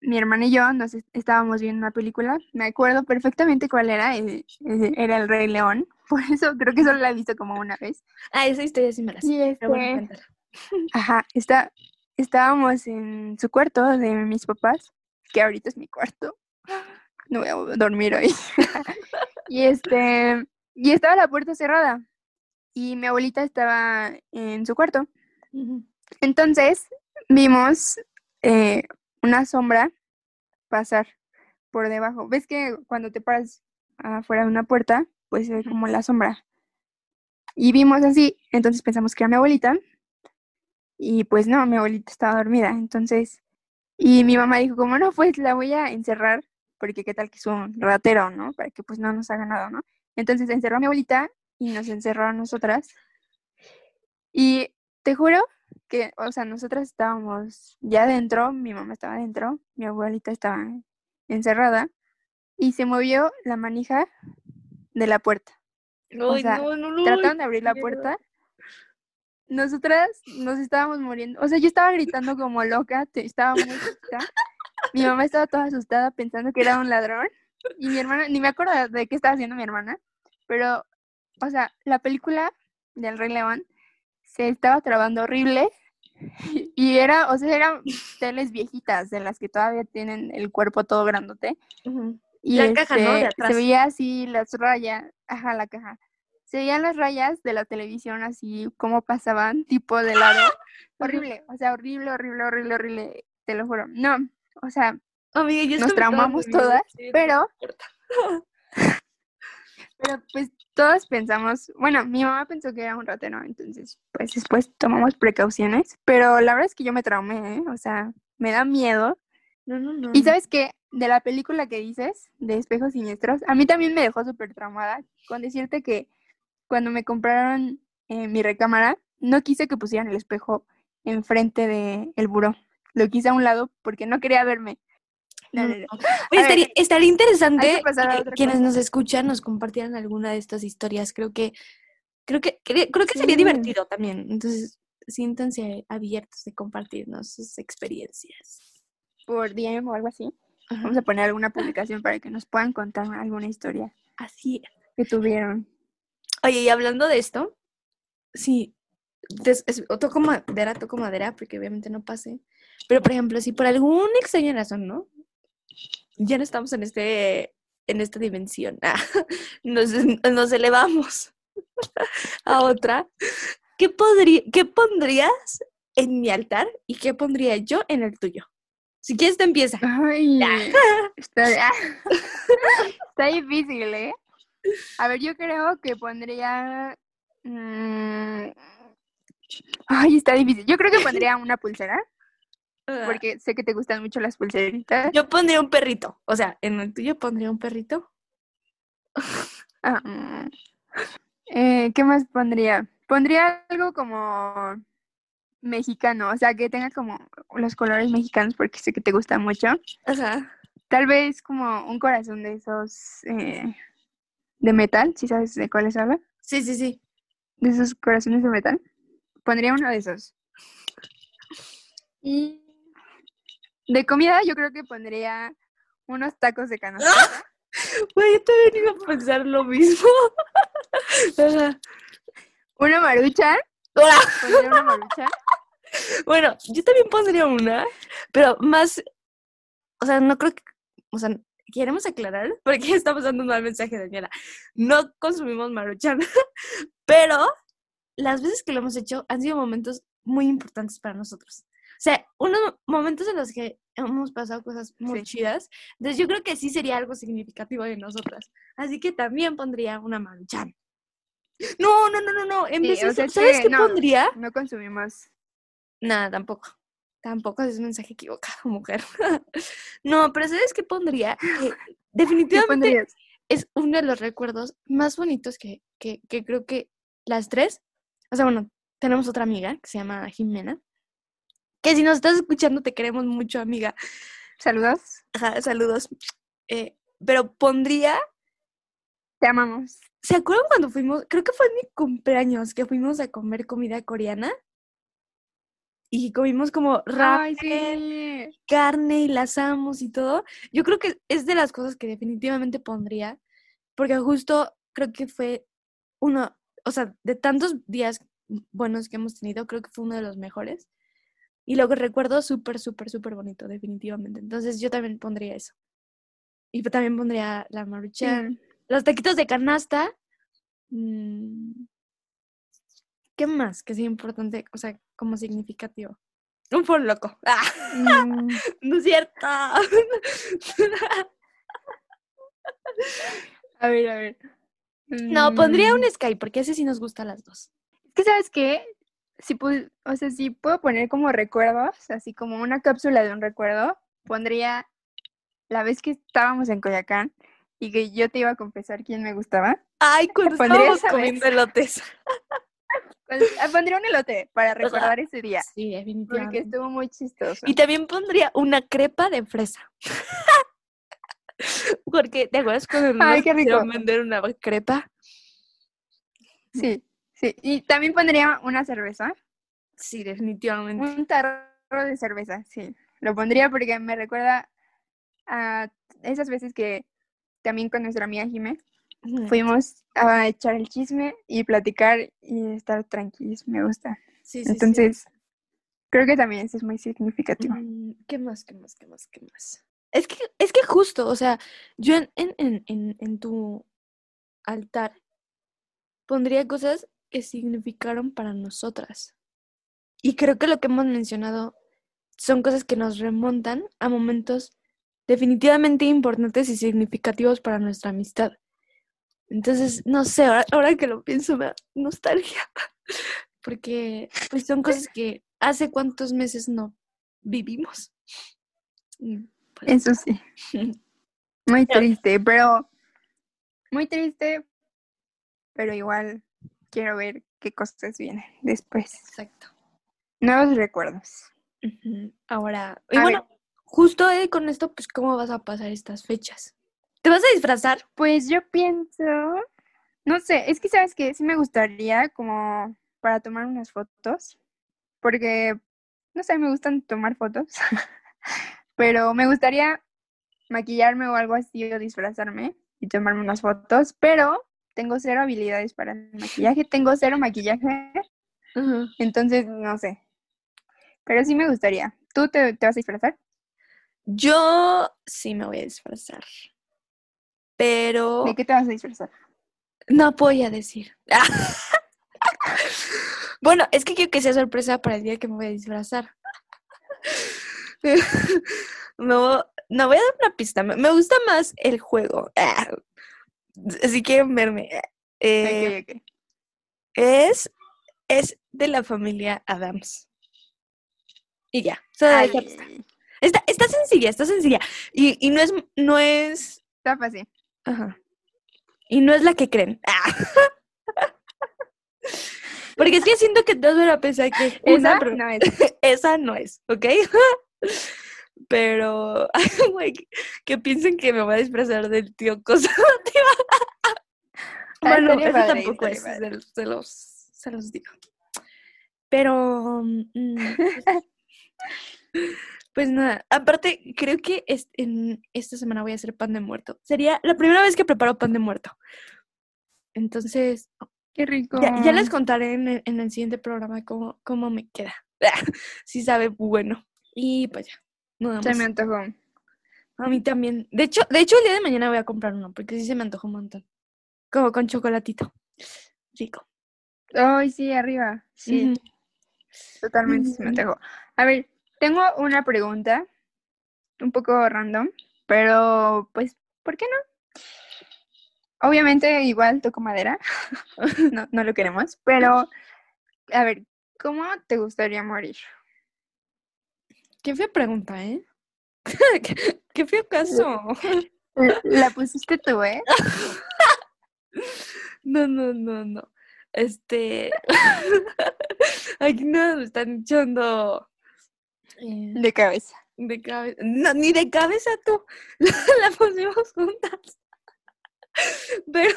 mi hermana y yo nos est- estábamos viendo una película. Me acuerdo perfectamente cuál era, eh, eh, era El Rey León. <laughs> Por eso creo que solo la he visto como una vez. Ah, esa historia sí me la sé. Y Pero bueno, este. <laughs> Ajá, está, estábamos en su cuarto de mis papás, que ahorita es mi cuarto. No voy a dormir hoy. <laughs> y este, y estaba la puerta cerrada. Y mi abuelita estaba en su cuarto. Entonces vimos eh, una sombra pasar por debajo. ¿Ves que cuando te paras afuera de una puerta, pues se ve Ujú. como la sombra? Y vimos así, entonces pensamos que era mi abuelita. Y pues no, mi abuelita estaba dormida. Entonces, y mi mamá dijo, como no, pues la voy a encerrar, porque qué tal que es un ratero, ¿no? Para que pues no nos haga nada, ¿no? Entonces encerró a mi abuelita y nos encerró a nosotras. Y te juro que, o sea, nosotras estábamos ya adentro, mi mamá estaba adentro, mi abuelita estaba encerrada, y se movió la manija de la puerta. Ay, sea, no, no, no. Trataron de abrir la puerta. Nosotras nos estábamos muriendo. O sea, yo estaba gritando como loca, estaba muy chiquita. Mi mamá estaba toda asustada pensando que era un ladrón. Y mi hermana, ni me acuerdo de qué estaba haciendo mi hermana, pero, o sea, la película del Rey León se estaba trabando horrible. <laughs> Y era, o sea, eran teles viejitas de las que todavía tienen el cuerpo todo grandote. Y La caja, ¿no? De este, atrás. se veía así las rayas, ajá, la caja. Se veían las rayas de la televisión así como pasaban, tipo de lado. <gasps> Horrible, o sea, horrible, horrible, horrible, horrible, te lo juro. No, o sea, Amiga, nos traumamos todas, sí, pero. <laughs> pero pues todos pensamos, bueno, mi mamá pensó que era un ratero, entonces pues después tomamos precauciones, pero la verdad es que yo me traumé, ¿eh? O sea, me da miedo. No, no, no. Y sabes qué, de la película que dices, de Espejos Siniestros, a mí también me dejó súper traumada con decirte que cuando me compraron eh, mi recámara, no quise que pusieran el espejo enfrente del el buró. Lo quise a un lado porque no quería verme. No, No, no, no, no. no. Oye, A estaría, interesante que quienes cosa. nos escuchan nos compartieran alguna de estas historias. Creo que, creo que, cre- creo que sería divertido también. Entonces, siéntanse abiertos de compartirnos sus experiencias. Por DM o algo así. Ajá. Vamos a poner alguna publicación para que nos puedan contar alguna historia Así es. que tuvieron. Oye, y hablando de esto, sí, des- es- o toco madera, toco madera, porque obviamente no pase. Pero, por ejemplo, si por alguna extraña razón, ¿no? Ya no estamos en este, en esta dimensión. <laughs> ah, nos, nos elevamos <laughs> a otra. ¿Qué, podría, ¿Qué pondrías en mi altar y qué pondría yo en el tuyo? Si quieres, te empieza. Ay, <laughs> está, ah, está difícil, ¿eh? A ver, yo creo que pondría... mm, Ay, está difícil. Yo creo que pondría una pulsera, porque sé que te gustan mucho las pulseritas. Yo pondría un perrito. O sea, en el tuyo pondría un perrito. Ah, mm. Eh, ¿qué más pondría? Pondría algo como mexicano, o sea, que tenga como los colores mexicanos, porque sé que te gusta mucho. Ajá. Tal vez como un corazón de esos eh, de metal, si sabes de cuáles habla, Sí, sí, sí. de esos corazones de metal. Pondría uno de esos. Y de comida yo creo que pondría unos tacos de canasta. Güey, yo también iba a pensar lo mismo. <laughs> Una marucha, Hola. pondría una marucha. Bueno, yo también pondría una, pero más, o sea, no creo que, o sea, queremos aclarar, porque <laughs> estamos dando un mal mensaje, Daniela. No consumimos maruchan, <laughs> pero las veces que lo hemos hecho han sido momentos muy importantes para nosotros. O sea, unos momentos en los que hemos pasado cosas muy Sí. chidas. Entonces yo creo que sí sería algo significativo de nosotras. Así que también pondría una maruchan. No, no, no, no, no. En Sí, vez de o eso, sea, es ¿sabes que qué no. pondría? No consumimos. Nada, tampoco. Tampoco es un mensaje equivocado, <laughs> mujer. no, pero ¿sabes qué pondría? Que ¿Qué definitivamente es uno de los recuerdos más bonitos que, que, que creo que las tres, o sea, bueno, tenemos otra amiga que se llama Jimena, que si nos estás escuchando te queremos mucho, amiga. Saludos. Ajá, saludos. Eh, pero pondría, Te amamos. ¿se acuerdan cuando fuimos? Creo que fue en mi cumpleaños que fuimos a comer comida coreana y comimos como Ay, ramen, sí. carne y la asamos y todo. Yo creo que es de las cosas que definitivamente pondría, porque justo creo que fue uno, o sea, de tantos días buenos que hemos tenido, creo que fue uno de los mejores. Y lo que recuerdo súper, súper, súper bonito, definitivamente. Entonces yo también pondría eso. Y también pondría la maruchan, Mm. los taquitos de canasta. mm, ¿Qué más que sea importante? O sea, como significativo. Un por loco. ¡Ah! <laughs> Mm, No es cierto. <laughs> A ver, a ver. No, pondría Mm, un Sky porque ese sí nos gusta a las dos. Es que, ¿sabes qué? Si pu- o sea, si puedo poner como recuerdos, así como una cápsula de un recuerdo, pondría la vez que estábamos en Coyacán y que yo te iba a confesar quién me gustaba. Ay, <laughs> cuando estábamos comiendo elotes. Ah, pondría un elote para recordar ese día, Sí, porque definitivamente. estuvo muy chistoso. Y también pondría una crepa de fresa. <laughs> Porque, ¿te acuerdas cuando nos Ay, qué rico. vender una crepa? Sí, sí. Y también pondría una cerveza, Sí, definitivamente. un tarro de cerveza, sí. Lo pondría porque me recuerda a esas veces que también con nuestra amiga Jime Ujú. fuimos a echar el chisme y platicar y estar tranquilos, me gusta. Sí, sí, sí. Entonces, creo que también eso es muy significativo. Mm, ¿Qué más, qué más, qué más, qué más? Es que, es que justo, o sea, yo en, en, en, en tu altar pondría cosas que significaron para nosotras. Y creo que lo que hemos mencionado son cosas que nos remontan a momentos definitivamente importantes y significativos para nuestra amistad. Entonces, no sé, ahora, ahora que lo pienso me da nostalgia, <laughs> porque pues son cosas que hace cuántos meses no vivimos. Y, pues, Eso sí, <laughs> muy triste, pero muy triste, pero igual quiero ver qué cosas vienen después. Exacto. Nuevos recuerdos. Ahora, y A bueno, justo eh, con esto, pues, ¿cómo vas a pasar estas fechas? ¿Te vas a disfrazar? Pues yo pienso, no sé, es que sabes que sí me gustaría como para tomar unas fotos, porque, no sé, me gustan tomar fotos, <laughs> pero me gustaría maquillarme o algo así o disfrazarme y tomarme unas fotos, pero tengo cero habilidades para el maquillaje, tengo cero maquillaje, entonces no sé, pero sí me gustaría. ¿Tú te, te vas a disfrazar? Yo sí me voy a disfrazar. Pero ¿De qué te vas a disfrazar? no voy a decir. <laughs> bueno, es que quiero que sea sorpresa para el día que me voy a disfrazar. <laughs> No, no voy a dar una pista. Me me gusta más el juego. Si quieren verme. eh. Es, es de la familia Adams. Y ya. solo esa. Está, está sencilla, está sencilla. Y, y no es, no es. está fácil. Ajá. Y no es la que creen. <laughs> Porque es que siento que todos van a pensar que Esa pero no es. <laughs> esa no es, ¿ok? <laughs> Pero, <laughs> güey, que, piensen que me voy a disfrazar del tío cosa. <laughs> Bueno, eso padre, tampoco es, se, los- se los, se los digo. Pero, mm, pues, <laughs> pues nada, aparte, creo que es- en esta semana voy a hacer pan de muerto. Sería la primera vez que preparo pan de muerto. Entonces, Qué rico. ya, ya les contaré en el, en el siguiente programa cómo, cómo me queda. si sabe bueno. Y pues ya. Nada Se me antojó. A mí también. De hecho, de hecho, el día de mañana voy a comprar uno, porque sí se me antojó un montón. Como con chocolatito. Rico. Ay, sí, arriba. Sí, totalmente se me antojó. A ver, tengo una pregunta un poco random, pero pues, ¿por qué no? Obviamente igual toco madera, <laughs> no, no lo queremos, pero a ver, ¿cómo te gustaría morir? Qué fea pregunta, ¿eh? qué, <laughs> qué feo caso. La pusiste tú, ¿eh? <laughs> No, no, no, no. Este. <laughs> Aquí no me están echando. eh, De cabeza. de cabeza. No, ni de cabeza tú. La, la pusimos juntas. Pero.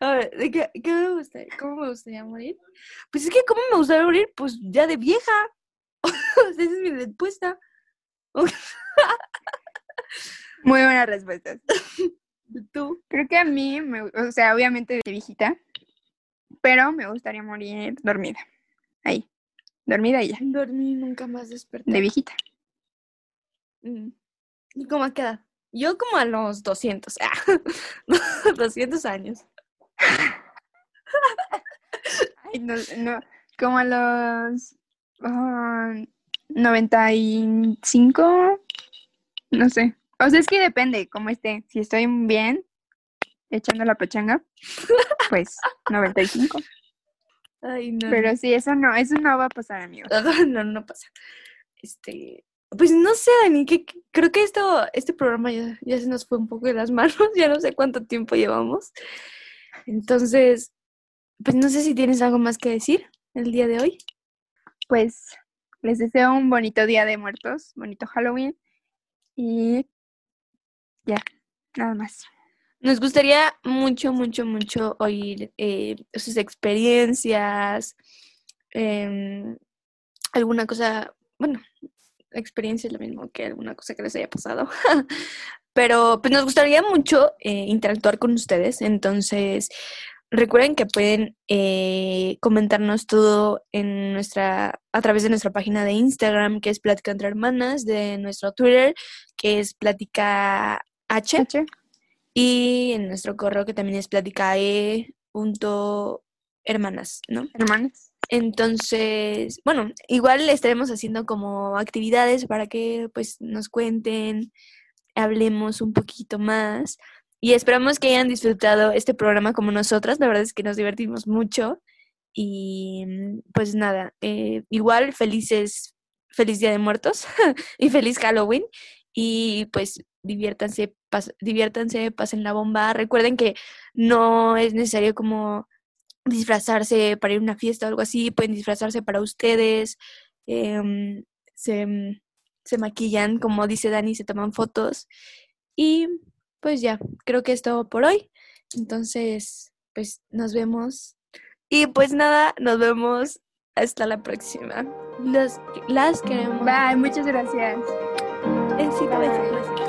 A ver, ¿de qué, qué me gustaría? ¿Cómo me gustaría morir? Pues es que, ¿cómo me gustaría morir? Pues ya de vieja. <laughs> Esa es mi respuesta. Muy buenas respuestas. <laughs> Tú. Creo que a mí, me, o sea, obviamente de viejita, pero me gustaría morir dormida. Ahí, dormida y ya, Dormí nunca más desperté. de viejita. Mm. ¿Y cómo a qué edad? Yo como a los 200. ah, 200 años. <laughs> Ay, no, no, como a los ah, 95, no sé. O sea, es que depende cómo esté. Si estoy bien, echando la pachanga, <laughs> pues 95. Ay, no. Pero sí, eso no, eso no va a pasar, amigos. no, <laughs> no, no pasa. Este, pues no sé, Dani, que que- creo que esto, este programa ya, ya se nos fue un poco de las <laughs> manos, ya no sé cuánto tiempo llevamos. Entonces, pues no sé si tienes algo más que decir el día de hoy. Pues les deseo un bonito día de muertos, bonito Halloween y ya, nada más. Nos gustaría mucho, mucho, mucho oír eh, sus experiencias, em, alguna cosa, bueno, experiencia es lo mismo que alguna cosa que les haya pasado, <laughs> pero pues nos gustaría mucho eh, interactuar con ustedes, entonces recuerden que pueden eh, comentarnos todo en nuestra, a través de nuestra página de Instagram, que es Plática entre Hermanas, de nuestro Twitter, que es Plática H. H, Y en nuestro correo que también es platicae.hermanas, ¿no? hermanos. Entonces, bueno, igual estaremos haciendo como actividades para que pues nos cuenten, hablemos un poquito más y esperamos que hayan disfrutado este programa como nosotras. La verdad es que nos divertimos mucho y mm, pues nada, eh, igual felices, feliz Día de Muertos <laughs> y feliz Halloween y pues diviértanse, diviértanse, pasen la bomba. Recuerden que no es necesario como disfrazarse para ir a una fiesta o algo así, pueden disfrazarse para ustedes, em, se, se maquillan, como dice Dani, se toman fotos y pues ya, creo que es todo por hoy. Entonces, pues nos vemos y pues nada, nos vemos hasta la próxima. Las, las queremos. Bye, muchas gracias. Besito, besito, Bye. besito.